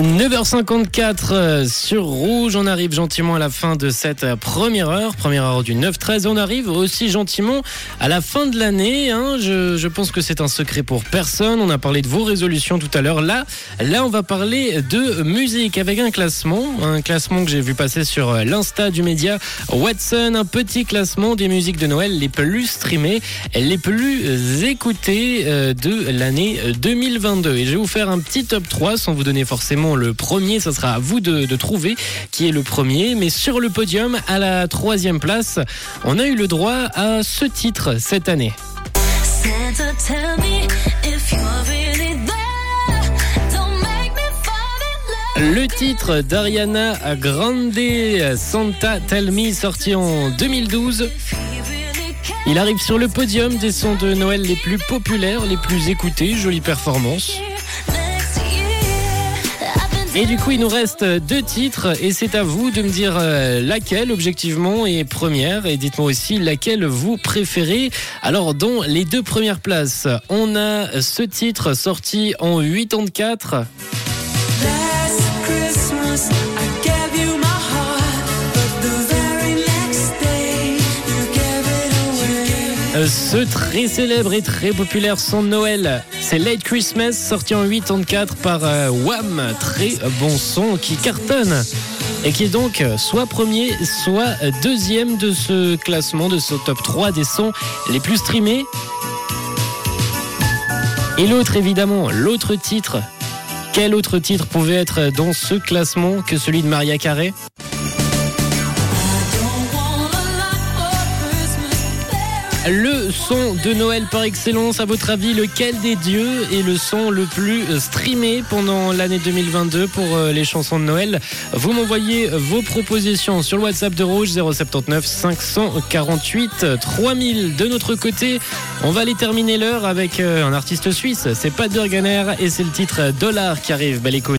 9h54 euh, sur Rouge, on arrive gentiment à la fin de cette euh, première heure, première heure du 9-13. On arrive aussi gentiment à la fin de l'année. hein. Je, je pense que c'est un secret pour personne. On a parlé de vos résolutions tout à l'heure. Là, là, on va parler de musique avec un classement, un classement que j'ai vu passer sur euh, l'insta du média Watson, un petit classement des musiques de Noël les plus streamées, les plus écoutées de l'année 2022. Et je vais vous faire un petit top 3 sans vous donner forcément le premier, ça sera à vous de, de trouver qui est le premier. Mais sur le podium, à la troisième place, on a eu le droit à ce titre cette année. Le titre d'Ariana Grande, Santa Tell Me, sorti en 2012. If you really care. Il arrive sur le podium des sons de Noël les plus populaires, les plus écoutés, jolie performance. Et du coup, il nous reste deux titres et c'est à vous de me dire euh, laquelle objectivement est première et dites-moi aussi laquelle vous préférez. Alors, dans les deux premières places, on a ce titre sorti en 84. Last Christmas, I Ce très célèbre et très populaire son de Noël, c'est Late Christmas, sorti en 84 par euh, Wham. Très bon son qui cartonne et qui est donc euh, soit premier, soit euh, deuxième de ce classement, de ce top 3 des sons les plus streamés. Et l'autre, évidemment, l'autre titre. Quel autre titre pouvait être dans ce classement que celui de Maria Carey? Le son de Noël par excellence, à votre avis, lequel des dieux est le son le plus euh, streamé pendant l'année 2022 pour euh, les chansons de Noël? Vous m'envoyez vos propositions sur le WhatsApp de Rouge 079 548 3000. De notre côté, on va aller terminer l'heure avec euh, un artiste suisse, c'est Pat Burgener et c'est le titre Dollar qui arrive.